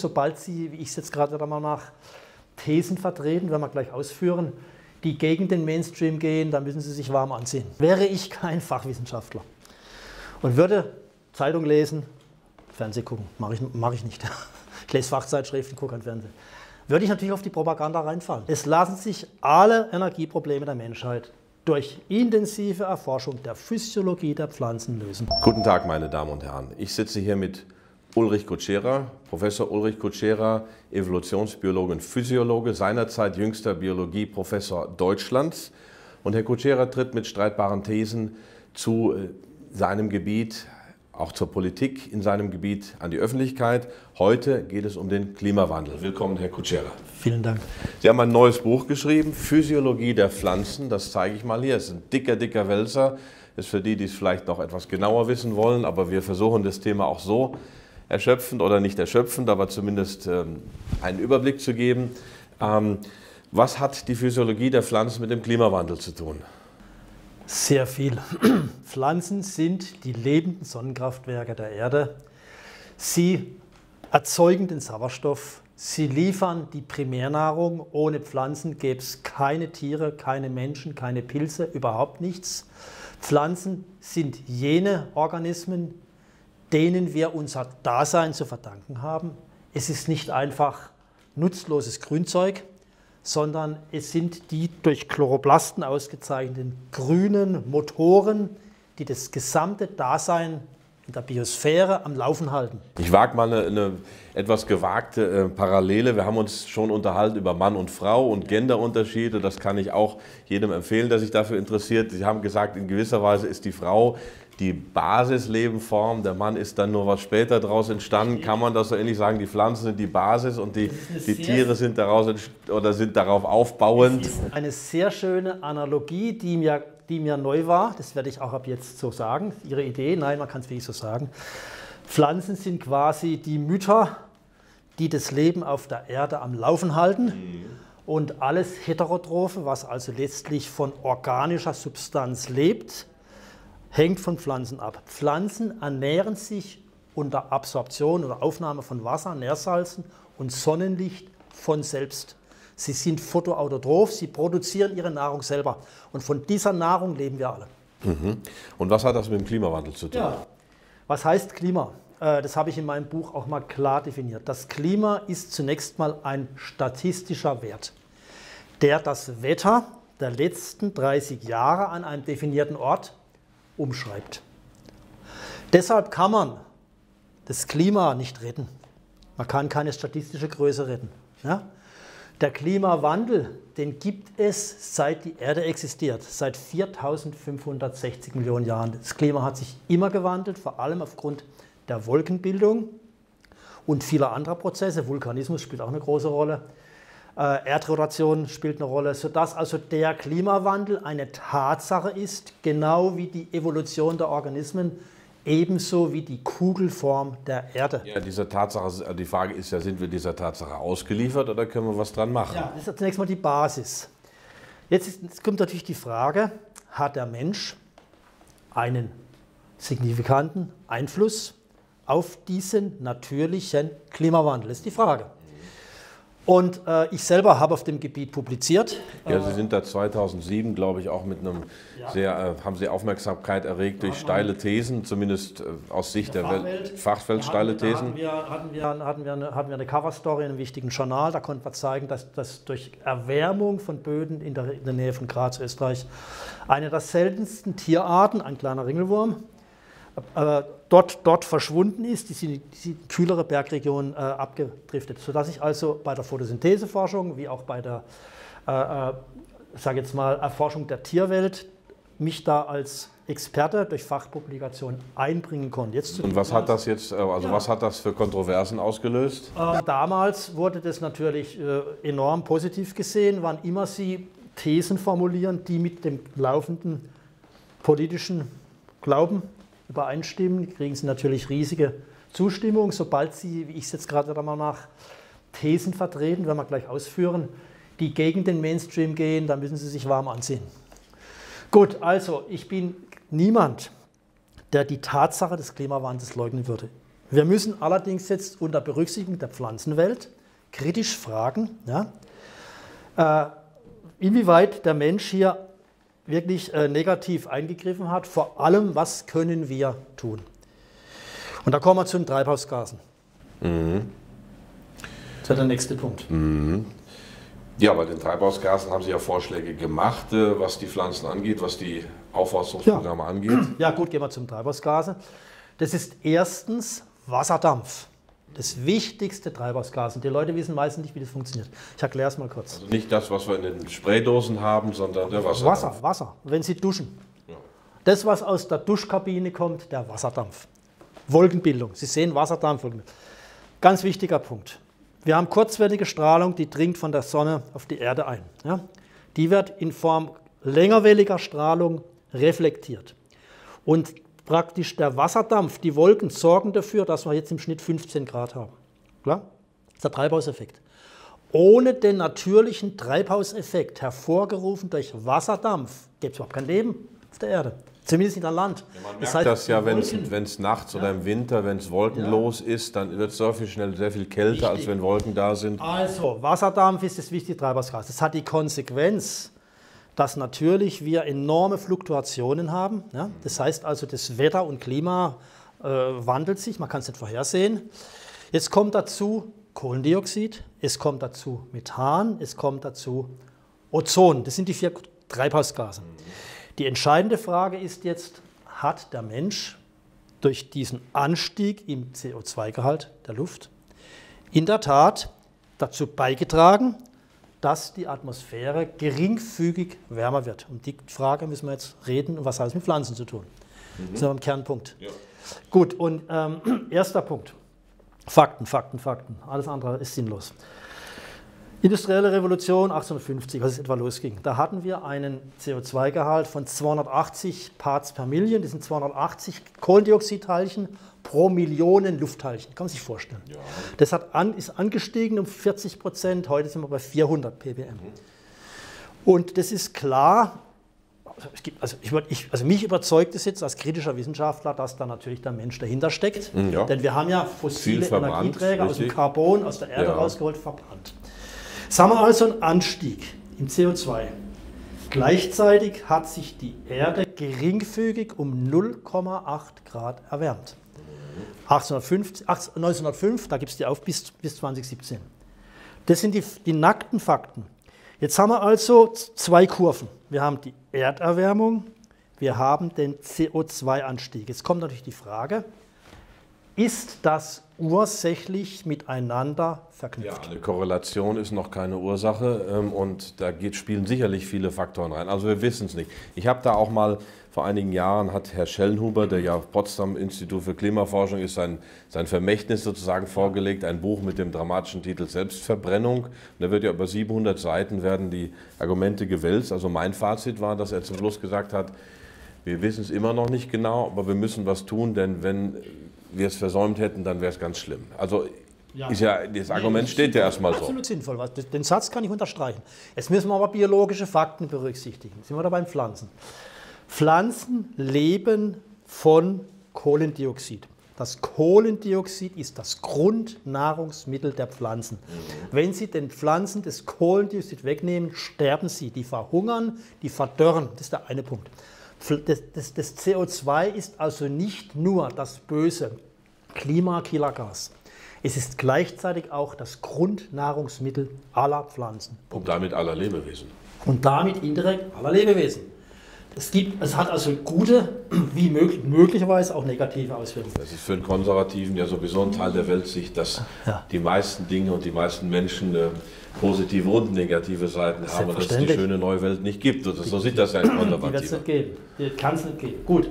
Sobald Sie, wie ich es jetzt gerade mal nach Thesen vertreten, werden wir gleich ausführen, die gegen den Mainstream gehen, dann müssen Sie sich warm anziehen. Wäre ich kein Fachwissenschaftler und würde Zeitung lesen, Fernsehen gucken, mache ich, mach ich nicht. Ich lese Fachzeitschriften, gucke kein Fernsehen. Würde ich natürlich auf die Propaganda reinfallen. Es lassen sich alle Energieprobleme der Menschheit durch intensive Erforschung der Physiologie der Pflanzen lösen. Guten Tag, meine Damen und Herren. Ich sitze hier mit Ulrich Kutschera, Professor Ulrich Kutschera, Evolutionsbiologe und Physiologe, seinerzeit jüngster Biologieprofessor Deutschlands. Und Herr Kutschera tritt mit streitbaren Thesen zu äh, seinem Gebiet, auch zur Politik in seinem Gebiet an die Öffentlichkeit. Heute geht es um den Klimawandel. Willkommen, Herr Kutschera. Vielen Dank. Sie haben ein neues Buch geschrieben, Physiologie der Pflanzen. Das zeige ich mal hier. Es ist ein dicker, dicker Wälzer. Das ist für die, die es vielleicht noch etwas genauer wissen wollen. Aber wir versuchen das Thema auch so erschöpfend oder nicht erschöpfend, aber zumindest ähm, einen Überblick zu geben. Ähm, was hat die Physiologie der Pflanzen mit dem Klimawandel zu tun? Sehr viel. Pflanzen sind die lebenden Sonnenkraftwerke der Erde. Sie erzeugen den Sauerstoff. Sie liefern die Primärnahrung. Ohne Pflanzen gäbe es keine Tiere, keine Menschen, keine Pilze, überhaupt nichts. Pflanzen sind jene Organismen, denen wir unser Dasein zu verdanken haben. Es ist nicht einfach nutzloses Grünzeug, sondern es sind die durch Chloroplasten ausgezeichneten grünen Motoren, die das gesamte Dasein in der Biosphäre am Laufen halten. Ich wage mal eine, eine etwas gewagte äh, Parallele. Wir haben uns schon unterhalten über Mann und Frau und Genderunterschiede. Das kann ich auch jedem empfehlen, der sich dafür interessiert. Sie haben gesagt, in gewisser Weise ist die Frau die Basislebenform. Der Mann ist dann nur was später daraus entstanden. Kann man das so ähnlich sagen? Die Pflanzen sind die Basis und die, die Tiere sind, daraus, oder sind darauf aufbauend. Das ist eine sehr schöne Analogie, die mir, die mir neu war. Das werde ich auch ab jetzt so sagen. Ihre Idee? Nein, man kann es wirklich so sagen. Pflanzen sind quasi die Mütter, die das Leben auf der Erde am Laufen halten. Mhm. Und alles Heterotrophe, was also letztlich von organischer Substanz lebt, hängt von Pflanzen ab. Pflanzen ernähren sich unter Absorption oder Aufnahme von Wasser, Nährsalzen und Sonnenlicht von selbst. Sie sind photoautotroph, sie produzieren ihre Nahrung selber. Und von dieser Nahrung leben wir alle. Mhm. Und was hat das mit dem Klimawandel zu tun? Ja. Was heißt Klima? Äh, das habe ich in meinem Buch auch mal klar definiert. Das Klima ist zunächst mal ein statistischer Wert, der das Wetter der letzten 30 Jahre an einem definierten Ort umschreibt. Deshalb kann man das Klima nicht retten. Man kann keine statistische Größe retten. Ja? Der Klimawandel, den gibt es seit die Erde existiert, seit 4560 Millionen Jahren. Das Klima hat sich immer gewandelt, vor allem aufgrund der Wolkenbildung und vieler anderer Prozesse. Vulkanismus spielt auch eine große Rolle. Äh, Erdrotation spielt eine Rolle, sodass also der Klimawandel eine Tatsache ist, genau wie die Evolution der Organismen, ebenso wie die Kugelform der Erde. Ja, diese Tatsache, die Frage ist ja, sind wir dieser Tatsache ausgeliefert oder können wir was dran machen? Ja, das ist zunächst mal die Basis. Jetzt, jetzt kommt natürlich die Frage, hat der Mensch einen signifikanten Einfluss auf diesen natürlichen Klimawandel? Das ist die Frage. Und äh, ich selber habe auf dem Gebiet publiziert. Ja, Sie sind da 2007, glaube ich, auch mit einem ja. sehr, äh, haben Sie Aufmerksamkeit erregt durch steile Thesen, zumindest äh, aus Sicht der, der Welt, Fachwelt, steile Thesen. Da hatten wir, hatten, wir, hatten, wir eine, hatten wir eine Coverstory in einem wichtigen Journal, da konnten wir zeigen, dass, dass durch Erwärmung von Böden in der, in der Nähe von Graz, Österreich, eine der seltensten Tierarten, ein kleiner Ringelwurm, äh, dort, dort verschwunden ist, die sind die kühlere Bergregion äh, abgedriftet, sodass ich also bei der Photosyntheseforschung wie auch bei der, äh, äh, sage jetzt mal, Erforschung der Tierwelt mich da als Experte durch Fachpublikationen einbringen konnte. Jetzt Und was hat das jetzt, äh, also ja. was hat das für Kontroversen ausgelöst? Äh, damals wurde das natürlich äh, enorm positiv gesehen, wann immer Sie Thesen formulieren, die mit dem laufenden politischen Glauben übereinstimmen, kriegen sie natürlich riesige Zustimmung. Sobald sie, wie ich es jetzt gerade wieder mal nach Thesen vertreten, werden wir gleich ausführen, die gegen den Mainstream gehen, dann müssen sie sich warm anziehen. Gut, also ich bin niemand, der die Tatsache des Klimawandels leugnen würde. Wir müssen allerdings jetzt unter Berücksichtigung der Pflanzenwelt kritisch fragen, ja, äh, inwieweit der Mensch hier wirklich äh, negativ eingegriffen hat. Vor allem, was können wir tun? Und da kommen wir zu den Treibhausgasen. Mhm. Das ist der nächste Punkt. Mhm. Ja, bei den Treibhausgasen haben Sie ja Vorschläge gemacht, äh, was die Pflanzen angeht, was die Aufforstungsprogramme ja. angeht. Ja, gut, gehen wir zum Treibhausgase. Das ist erstens Wasserdampf. Das wichtigste Treibhausgas. Und die Leute wissen meistens nicht, wie das funktioniert. Ich erkläre es mal kurz. Also nicht das, was wir in den Spraydosen haben, sondern der Wasserdampf. Wasser, Wasser. Wenn Sie duschen. Ja. Das, was aus der Duschkabine kommt, der Wasserdampf. Wolkenbildung. Sie sehen Wasserdampf. Ganz wichtiger Punkt. Wir haben kurzwellige Strahlung, die dringt von der Sonne auf die Erde ein. Ja? Die wird in Form längerwelliger Strahlung reflektiert. Und praktisch der Wasserdampf, die Wolken sorgen dafür, dass wir jetzt im Schnitt 15 Grad haben. Klar? Das ist der Treibhauseffekt. Ohne den natürlichen Treibhauseffekt, hervorgerufen durch Wasserdampf, gibt es überhaupt kein Leben auf der Erde. Zumindest in der Land. Ja, man merkt das, heißt, das ja, wenn es nachts ja. oder im Winter, wenn es wolkenlos ja. ist, dann wird es sehr viel schnell sehr viel kälter, Richtig. als wenn Wolken da sind. Also, Wasserdampf ist das wichtige Treibhausgas. Das hat die Konsequenz, dass natürlich wir enorme Fluktuationen haben. Ja? Das heißt also, das Wetter und Klima äh, wandelt sich, man kann es nicht vorhersehen. Jetzt kommt dazu Kohlendioxid, es kommt dazu Methan, es kommt dazu Ozon. Das sind die vier Treibhausgase. Die entscheidende Frage ist jetzt, hat der Mensch durch diesen Anstieg im CO2-Gehalt der Luft in der Tat dazu beigetragen, dass die Atmosphäre geringfügig wärmer wird. Um die Frage müssen wir jetzt reden, und was hat es mit Pflanzen zu tun? Mhm. Das ist ein Kernpunkt. Ja. Gut, und ähm, erster Punkt. Fakten, Fakten, Fakten. Alles andere ist sinnlos. Industrielle Revolution 1850, als es etwa losging, da hatten wir einen CO2-Gehalt von 280 Parts per Million. Das sind 280 Kohlendioxidteilchen pro Millionen Luftteilchen. Kann man sich vorstellen. Ja. Das hat an, ist angestiegen um 40 Prozent. Heute sind wir bei 400 ppm. Mhm. Und das ist klar. Also, gibt, also, ich, also, mich überzeugt es jetzt als kritischer Wissenschaftler, dass da natürlich der Mensch dahinter steckt. Mhm, ja. Denn wir haben ja fossile Energieträger aus dem Carbon, aus der Erde ja. rausgeholt, verbrannt. Sagen wir also einen Anstieg im CO2. Gleichzeitig hat sich die Erde geringfügig um 0,8 Grad erwärmt. 1850, 1905, da gibt es die auf bis, bis 2017. Das sind die, die nackten Fakten. Jetzt haben wir also zwei Kurven. Wir haben die Erderwärmung, wir haben den CO2-Anstieg. Jetzt kommt natürlich die Frage, ist das ursächlich miteinander verknüpft. Ja, eine Korrelation ist noch keine Ursache ähm, und da geht, spielen sicherlich viele Faktoren rein. Also wir wissen es nicht. Ich habe da auch mal vor einigen Jahren hat Herr Schellenhuber, der ja Potsdam Institut für Klimaforschung ist, sein, sein Vermächtnis sozusagen vorgelegt, ein Buch mit dem dramatischen Titel Selbstverbrennung. Und da wird ja über 700 Seiten werden die Argumente gewälzt. Also mein Fazit war, dass er zum Schluss gesagt hat, wir wissen es immer noch nicht genau, aber wir müssen was tun, denn wenn wir es versäumt hätten, dann wäre es ganz schlimm. Also ja. Ist ja, das Argument nee, steht ja erstmal so. Absolut sinnvoll. Den Satz kann ich unterstreichen. Jetzt müssen wir aber biologische Fakten berücksichtigen. Jetzt sind wir da beim Pflanzen. Pflanzen leben von Kohlendioxid. Das Kohlendioxid ist das Grundnahrungsmittel der Pflanzen. Mhm. Wenn Sie den Pflanzen das Kohlendioxid wegnehmen, sterben sie. Die verhungern, die verdörren. Das ist der eine Punkt. Das, das, das CO2 ist also nicht nur das böse Klimakillergas. Es ist gleichzeitig auch das Grundnahrungsmittel aller Pflanzen. Und damit aller Lebewesen. Und damit indirekt aller Lebewesen. Es, gibt, es hat also gute wie möglich, möglicherweise auch negative Auswirkungen. Das ist für einen Konservativen ja sowieso ein Teil der Weltsicht, dass ja. die meisten Dinge und die meisten Menschen äh, positive und negative Seiten haben und dass es die schöne neue Welt nicht gibt. Und so sieht das ja ein Konservativer. Die wird es nicht geben. Die kann es nicht geben. Gut.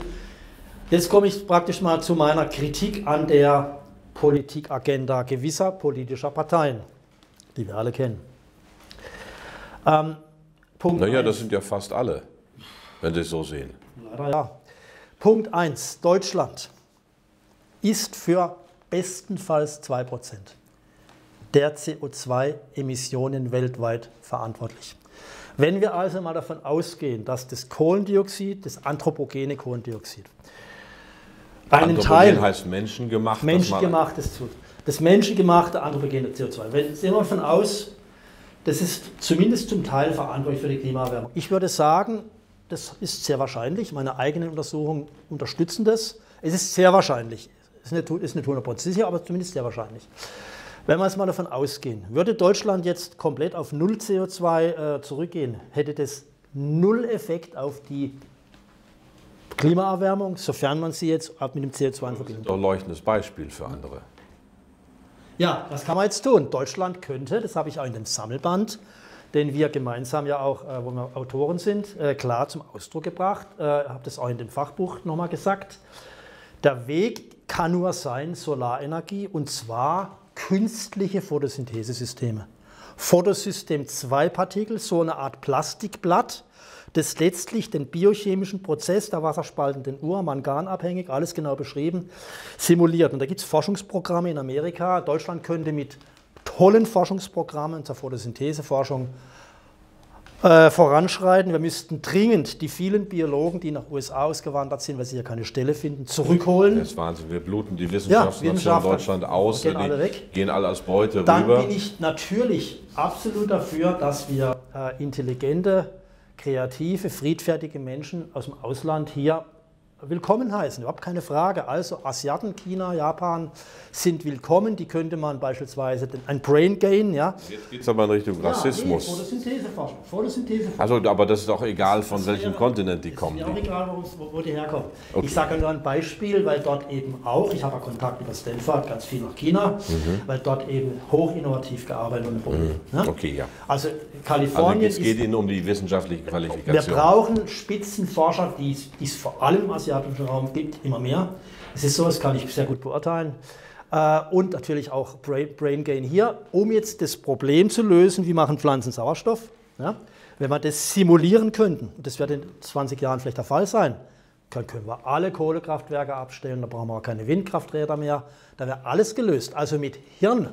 Jetzt komme ich praktisch mal zu meiner Kritik an der Politikagenda gewisser politischer Parteien, die wir alle kennen. Ähm, Punkt naja, das sind ja fast alle, wenn Sie es so sehen. Leider ja. Punkt 1. Deutschland ist für bestenfalls 2% der CO2-Emissionen weltweit verantwortlich. Wenn wir also mal davon ausgehen, dass das Kohlendioxid, das anthropogene Kohlendioxid, einen Teil. Anthropogen heißt menschengemacht. Menschengemachtes tut. Das menschengemachte anthropogene CO2. Wenn, sehen wir davon aus, das ist zumindest zum Teil verantwortlich für die Klimaerwärmung. Ich würde sagen, das ist sehr wahrscheinlich. Meine eigenen Untersuchungen unterstützen das. Es ist sehr wahrscheinlich. Ist nicht, ist nicht 100% sicher, aber zumindest sehr wahrscheinlich. Wenn wir jetzt mal davon ausgehen, würde Deutschland jetzt komplett auf Null CO2 äh, zurückgehen, hätte das null Effekt auf die Klimaerwärmung, sofern man sie jetzt mit dem CO2 in Verbindung Doch ein leuchtendes Beispiel für andere. Ja, was kann man jetzt tun? Deutschland könnte, das habe ich auch in dem Sammelband, den wir gemeinsam ja auch, äh, wo wir Autoren sind, äh, klar zum Ausdruck gebracht, äh, habe das auch in dem Fachbuch nochmal gesagt. Der Weg kann nur sein Solarenergie und zwar künstliche Photosynthesesysteme. Photosystem 2 Partikel, so eine Art Plastikblatt, das letztlich den biochemischen Prozess der wasserspaltenden Uhr, manganabhängig, alles genau beschrieben, simuliert. Und da gibt es Forschungsprogramme in Amerika. Deutschland könnte mit tollen Forschungsprogrammen zur Photosyntheseforschung äh, voranschreiten. Wir müssten dringend die vielen Biologen, die nach USA ausgewandert sind, weil sie hier keine Stelle finden, zurückholen. Das ist Wahnsinn. Wir bluten die Wissenschaftsnation Wissenschaftler Deutschland aus. gehen alle weg. gehen alle als Beute Dann rüber. bin ich natürlich absolut dafür, dass wir äh, intelligente, kreative, friedfertige Menschen aus dem Ausland hier willkommen heißen. Überhaupt keine Frage. Also Asiaten, China, Japan sind willkommen. Die könnte man beispielsweise den, ein Brain Gain, ja. Jetzt geht es aber in Richtung Rassismus. Ja, nee, Photosyntheseforschung. Photosyntheseforschung. Also, aber das ist auch egal, von welchem Kontinent die ist kommen. mir auch egal, wo, wo die herkommen. Okay. Ich sage nur ein Beispiel, weil dort eben auch, ich habe ja Kontakt über Stanford, ganz viel nach China, Mhm. weil dort eben hoch innovativ gearbeitet wird. Ne? Okay, ja. Also Also Kalifornien es geht ist, Ihnen um die wissenschaftliche wir Qualifikation. brauchen Spitzenforscher, die es, vor allem im asiatischen Raum gibt, immer mehr. Es ist so, das kann ich sehr gut beurteilen. Äh, Und natürlich auch Brain, Gain hier, um jetzt das Problem zu lösen, wie machen Pflanzen Sauerstoff. Ja? Wenn wir das simulieren könnten, und das wird in 20 Jahren vielleicht der Fall sein, dann können wir alle Kohlekraftwerke abstellen, da brauchen wir auch keine Windkrafträder mehr, da wäre alles gelöst. Also mit Hirn,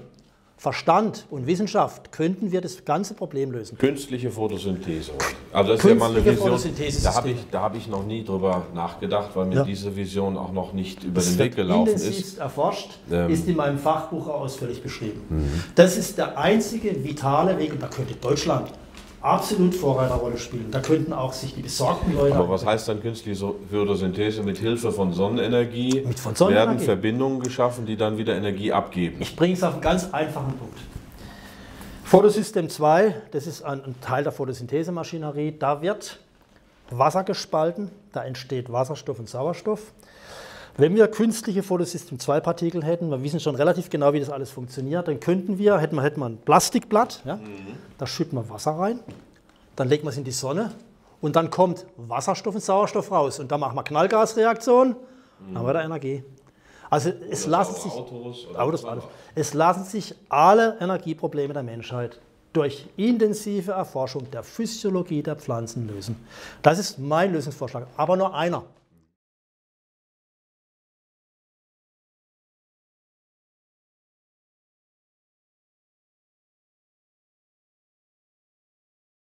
Verstand und Wissenschaft könnten wir das ganze Problem lösen. Künstliche Photosynthese. Also das ist ja mal eine Künstliche Vision. Da habe ich, da hab ich noch nie drüber nachgedacht, weil mir Ja. diese Vision auch noch nicht über Das den Weg gelaufen ist. erforscht, Ähm. ist in meinem Fachbuch ausführlich beschrieben. Das ist der einzige vitale Weg und da könnte Deutschland absolut Vorreiterrolle spielen. Da könnten auch sich die besorgten Leute. Aber was heißt dann künstliche Photosynthese? Mit Hilfe von Sonnenenergie, Mit von Sonnenenergie. werden Verbindungen geschaffen, die dann wieder Energie abgeben. Ich bringe es auf einen ganz einfachen Punkt. Photosystem 2, das ist ein, ein Teil der Photosynthesemaschinerie. Da wird Wasser gespalten, da entsteht Wasserstoff und Sauerstoff. Wenn wir künstliche Photosystem 2 Partikel hätten, wir wissen schon relativ genau, wie das alles funktioniert, dann könnten wir, hätten wir, hätten wir ein Plastikblatt, ja, da schütten wir Wasser rein, dann legen wir es in die Sonne und dann kommt Wasserstoff und Sauerstoff raus und dann machen wir Knallgasreaktion, dann haben wir da Energie. Also es lassen sich Autos Autos, alles. Es lassen sich alle Energieprobleme der Menschheit durch intensive Erforschung der Physiologie der Pflanzen lösen. Das ist mein Lösungsvorschlag, aber nur einer.